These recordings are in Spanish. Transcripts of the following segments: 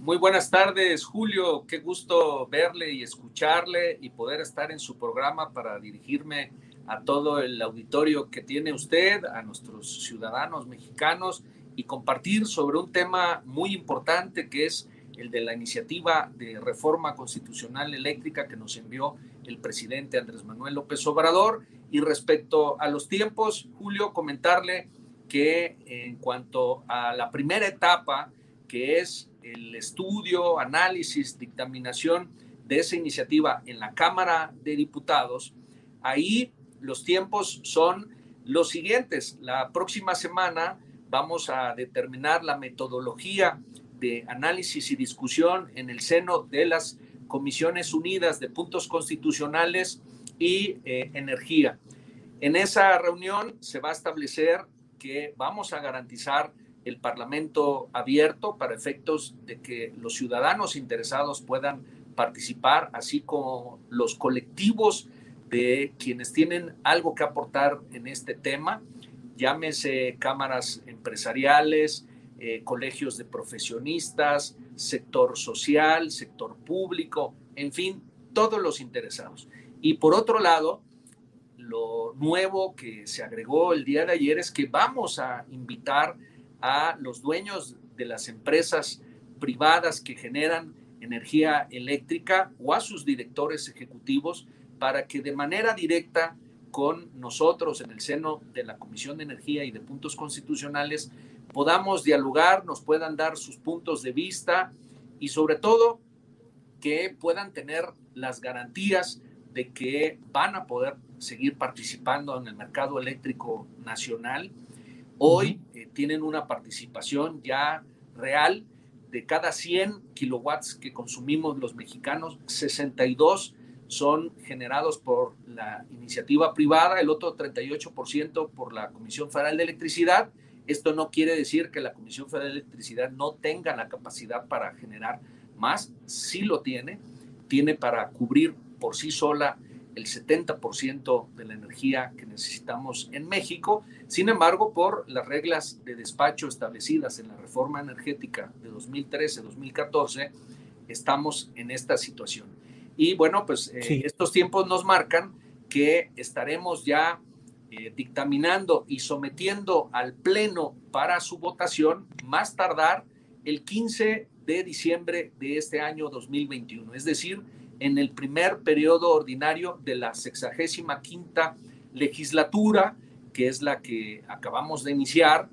Muy buenas tardes, Julio. Qué gusto verle y escucharle y poder estar en su programa para dirigirme a todo el auditorio que tiene usted, a nuestros ciudadanos mexicanos y compartir sobre un tema muy importante que es el de la iniciativa de reforma constitucional eléctrica que nos envió el presidente Andrés Manuel López Obrador. Y respecto a los tiempos, Julio, comentarle que en cuanto a la primera etapa, que es el estudio, análisis, dictaminación de esa iniciativa en la Cámara de Diputados, ahí los tiempos son los siguientes. La próxima semana vamos a determinar la metodología de análisis y discusión en el seno de las Comisiones Unidas de Puntos Constitucionales y eh, Energía. En esa reunión se va a establecer que vamos a garantizar el Parlamento abierto para efectos de que los ciudadanos interesados puedan participar, así como los colectivos de quienes tienen algo que aportar en este tema, llámese cámaras empresariales, eh, colegios de profesionistas, sector social, sector público, en fin, todos los interesados. Y por otro lado, lo nuevo que se agregó el día de ayer es que vamos a invitar los dueños de las empresas privadas que generan energía eléctrica o a sus directores ejecutivos para que de manera directa con nosotros en el seno de la Comisión de Energía y de Puntos Constitucionales podamos dialogar, nos puedan dar sus puntos de vista y sobre todo que puedan tener las garantías de que van a poder seguir participando en el mercado eléctrico nacional Hoy eh, tienen una participación ya real de cada 100 kilowatts que consumimos los mexicanos, 62 son generados por la iniciativa privada, el otro 38% por la Comisión Federal de Electricidad. Esto no quiere decir que la Comisión Federal de Electricidad no tenga la capacidad para generar más, sí lo tiene, tiene para cubrir por sí sola el 70% de la energía que necesitamos en México. Sin embargo, por las reglas de despacho establecidas en la reforma energética de 2013-2014, estamos en esta situación. Y bueno, pues eh, estos tiempos nos marcan que estaremos ya eh, dictaminando y sometiendo al Pleno para su votación más tardar el 15 de diciembre de este año 2021. Es decir, en el primer periodo ordinario de la sexagésima quinta legislatura, que es la que acabamos de iniciar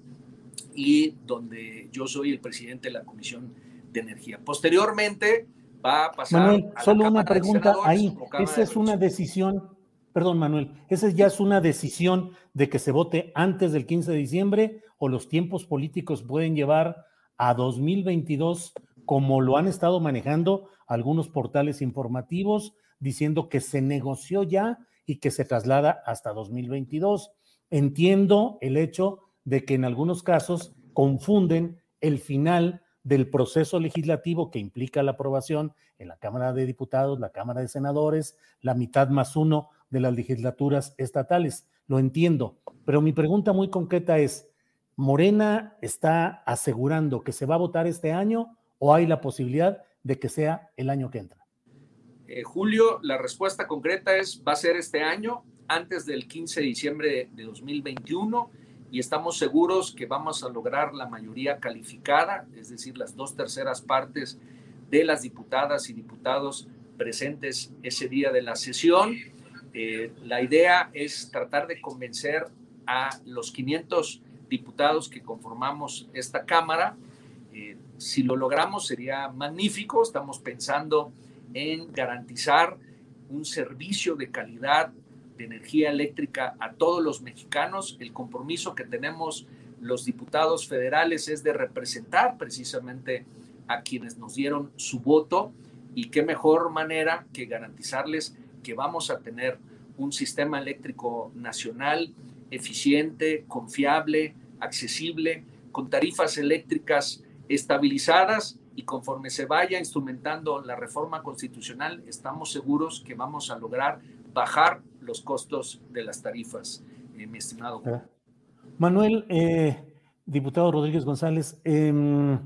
y donde yo soy el presidente de la Comisión de Energía. Posteriormente va a pasar. Manuel, solo una pregunta ahí. Esa es una decisión, perdón, Manuel, esa ya es una decisión de que se vote antes del 15 de diciembre o los tiempos políticos pueden llevar a 2022 como lo han estado manejando algunos portales informativos diciendo que se negoció ya y que se traslada hasta 2022. Entiendo el hecho de que en algunos casos confunden el final del proceso legislativo que implica la aprobación en la Cámara de Diputados, la Cámara de Senadores, la mitad más uno de las legislaturas estatales. Lo entiendo, pero mi pregunta muy concreta es, ¿Morena está asegurando que se va a votar este año o hay la posibilidad de que sea el año que entra? Eh, Julio, la respuesta concreta es, va a ser este año, antes del 15 de diciembre de 2021, y estamos seguros que vamos a lograr la mayoría calificada, es decir, las dos terceras partes de las diputadas y diputados presentes ese día de la sesión. Eh, la idea es tratar de convencer a los 500 diputados que conformamos esta Cámara. Eh, si lo logramos sería magnífico. Estamos pensando en garantizar un servicio de calidad de energía eléctrica a todos los mexicanos. El compromiso que tenemos los diputados federales es de representar precisamente a quienes nos dieron su voto y qué mejor manera que garantizarles que vamos a tener un sistema eléctrico nacional eficiente, confiable, accesible, con tarifas eléctricas estabilizadas y conforme se vaya instrumentando la reforma constitucional, estamos seguros que vamos a lograr bajar los costos de las tarifas, eh, mi estimado. Manuel, eh, diputado Rodríguez González, em,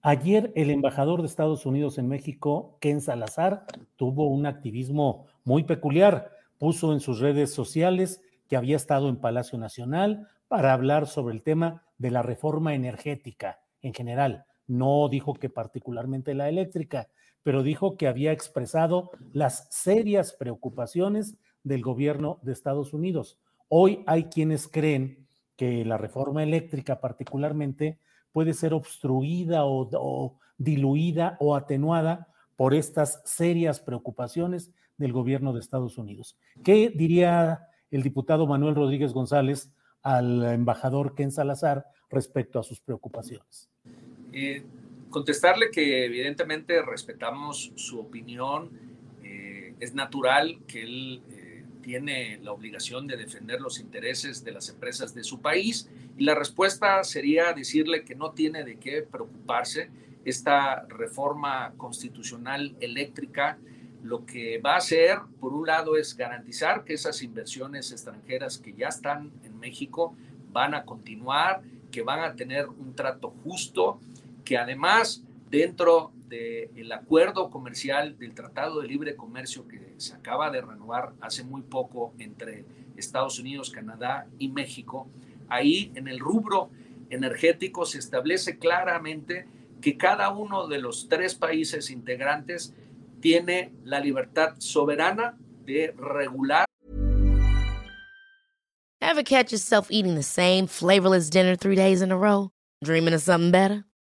ayer el embajador de Estados Unidos en México, Ken Salazar, tuvo un activismo muy peculiar. Puso en sus redes sociales que había estado en Palacio Nacional para hablar sobre el tema de la reforma energética en general. No dijo que particularmente la eléctrica, pero dijo que había expresado las serias preocupaciones del gobierno de Estados Unidos. Hoy hay quienes creen que la reforma eléctrica particularmente puede ser obstruida o, diluida o atenuada por estas serias preocupaciones del gobierno de Estados Unidos. ¿Qué diría el diputado Manuel Rodríguez González al embajador Ken Salazar respecto a sus preocupaciones? Eh, contestarle que evidentemente respetamos su opinión. Eh, es natural que él tiene la obligación de defender los intereses de las empresas de su país y la respuesta sería decirle que no tiene de qué preocuparse. Esta reforma constitucional eléctrica lo que va a hacer, por un lado, es garantizar que esas inversiones extranjeras que ya están en México van a continuar, que van a tener un trato justo, que además dentro del acuerdo comercial del Tratado de Libre Comercio que se acaba de renovar hace muy poco entre Estados Unidos, Canadá y México, ahí en el rubro energético se establece claramente que cada uno de los tres países integrantes tiene la libertad soberana de regular. Ever catch yourself eating the same flavorless dinner three days in a row? Dreaming of something better?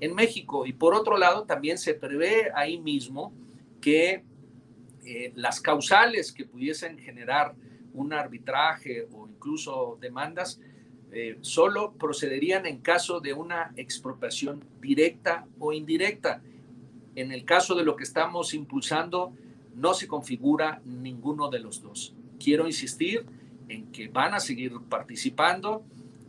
en México. Y por otro lado, también se prevé ahí mismo que eh, las causales que pudiesen generar un arbitraje o incluso demandas eh, solo procederían en caso de una expropiación directa o indirecta. En el caso de lo que estamos impulsando, no se configura ninguno de los dos. Quiero insistir en que van a seguir participando,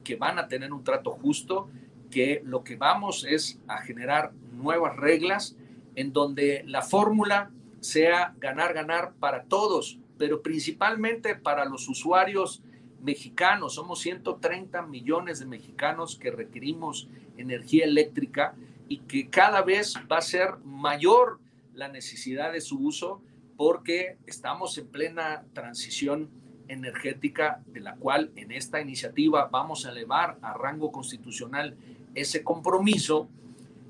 que van a tener un trato justo que lo que vamos es a generar nuevas reglas en donde la fórmula sea ganar, ganar para todos, pero principalmente para los usuarios mexicanos. Somos 130 millones de mexicanos que requerimos energía eléctrica y que cada vez va a ser mayor la necesidad de su uso porque estamos en plena transición energética de la cual en esta iniciativa vamos a elevar a rango constitucional ese compromiso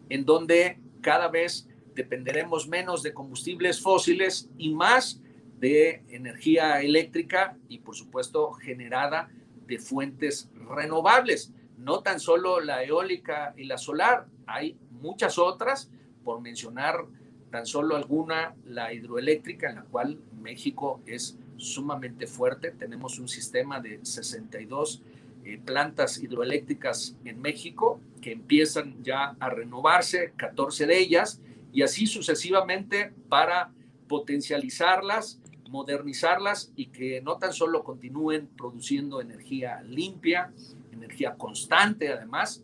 en donde cada vez dependeremos menos de combustibles fósiles y más de energía eléctrica y por supuesto generada de fuentes renovables. No tan solo la eólica y la solar, hay muchas otras, por mencionar tan solo alguna, la hidroeléctrica, en la cual México es sumamente fuerte. Tenemos un sistema de 62 eh, plantas hidroeléctricas en México que empiezan ya a renovarse, 14 de ellas, y así sucesivamente para potencializarlas, modernizarlas y que no tan solo continúen produciendo energía limpia, energía constante además,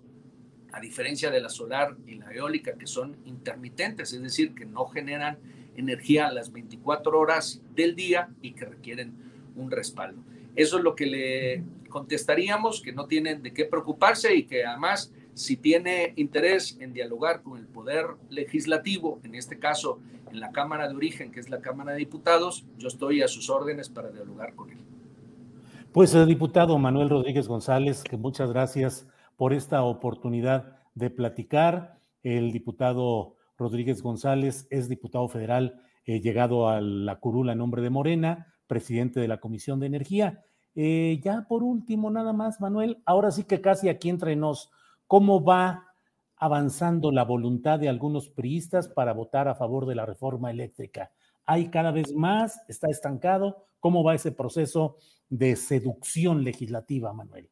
a diferencia de la solar y la eólica que son intermitentes, es decir, que no generan energía a las 24 horas del día y que requieren un respaldo. Eso es lo que le contestaríamos, que no tienen de qué preocuparse y que además si tiene interés en dialogar con el Poder Legislativo, en este caso en la Cámara de Origen, que es la Cámara de Diputados, yo estoy a sus órdenes para dialogar con él. Pues, el diputado Manuel Rodríguez González, que muchas gracias por esta oportunidad de platicar. El diputado Rodríguez González es diputado federal eh, llegado a la curula en nombre de Morena, presidente de la Comisión de Energía. Eh, ya por último, nada más, Manuel, ahora sí que casi aquí entre nos, ¿cómo va avanzando la voluntad de algunos priistas para votar a favor de la reforma eléctrica? ¿Hay cada vez más? ¿Está estancado? ¿Cómo va ese proceso de seducción legislativa, Manuel?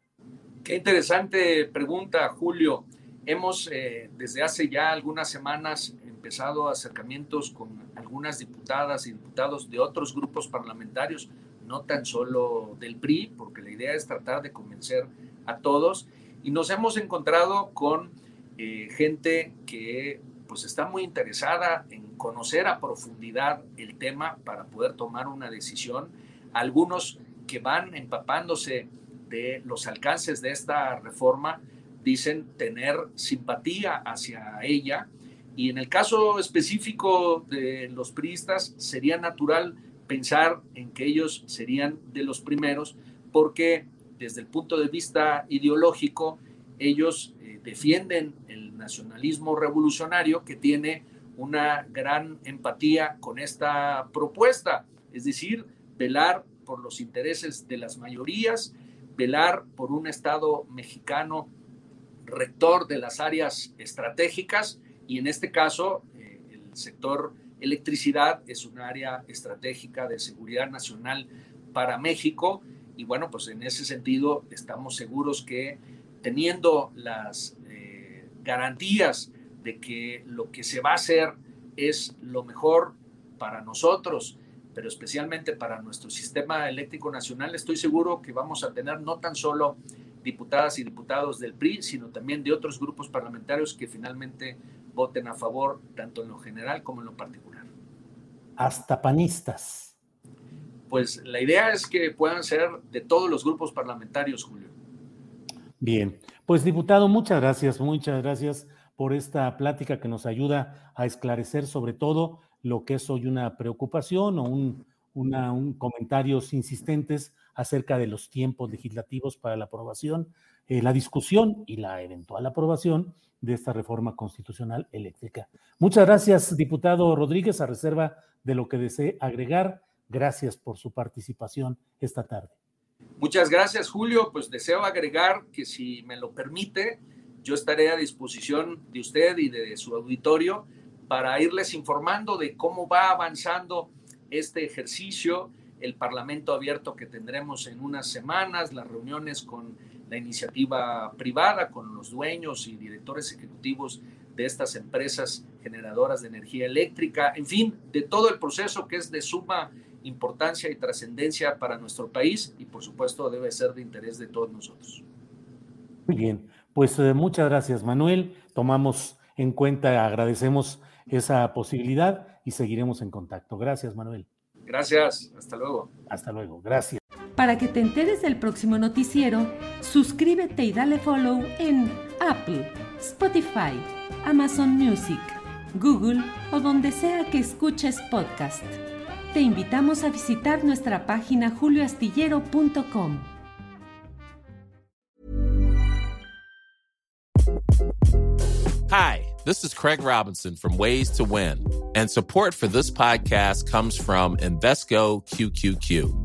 Qué interesante pregunta, Julio. Hemos eh, desde hace ya algunas semanas empezado acercamientos con algunas diputadas y diputados de otros grupos parlamentarios, no tan solo del PRI, porque la idea es tratar de convencer a todos. Y nos hemos encontrado con eh, gente que pues está muy interesada en conocer a profundidad el tema para poder tomar una decisión. Algunos que van empapándose de los alcances de esta reforma dicen tener simpatía hacia ella y en el caso específico de los priistas sería natural pensar en que ellos serían de los primeros porque desde el punto de vista ideológico ellos eh, defienden el nacionalismo revolucionario que tiene una gran empatía con esta propuesta, es decir, velar por los intereses de las mayorías velar por un Estado mexicano rector de las áreas estratégicas y en este caso eh, el sector electricidad es un área estratégica de seguridad nacional para México. Y bueno, pues en ese sentido estamos seguros que teniendo las eh, garantías de que lo que se va a hacer es lo mejor para nosotros pero especialmente para nuestro sistema eléctrico nacional, estoy seguro que vamos a tener no tan solo diputadas y diputados del PRI, sino también de otros grupos parlamentarios que finalmente voten a favor, tanto en lo general como en lo particular. Hasta panistas. Pues la idea es que puedan ser de todos los grupos parlamentarios, Julio. Bien, pues diputado, muchas gracias, muchas gracias por esta plática que nos ayuda a esclarecer sobre todo lo que es hoy una preocupación o un, un comentarios insistentes acerca de los tiempos legislativos para la aprobación, eh, la discusión y la eventual aprobación de esta reforma constitucional eléctrica. Muchas gracias, diputado Rodríguez, a reserva de lo que desee agregar. Gracias por su participación esta tarde. Muchas gracias, Julio. Pues deseo agregar que si me lo permite, yo estaré a disposición de usted y de su auditorio para irles informando de cómo va avanzando este ejercicio, el Parlamento abierto que tendremos en unas semanas, las reuniones con la iniciativa privada, con los dueños y directores ejecutivos de estas empresas generadoras de energía eléctrica, en fin, de todo el proceso que es de suma importancia y trascendencia para nuestro país y por supuesto debe ser de interés de todos nosotros. Muy bien, pues eh, muchas gracias Manuel, tomamos en cuenta, agradecemos esa posibilidad y seguiremos en contacto. Gracias, Manuel. Gracias, hasta luego. Hasta luego, gracias. Para que te enteres del próximo noticiero, suscríbete y dale follow en Apple, Spotify, Amazon Music, Google o donde sea que escuches podcast. Te invitamos a visitar nuestra página julioastillero.com. Hi. This is Craig Robinson from Ways to Win, and support for this podcast comes from Invesco QQQ.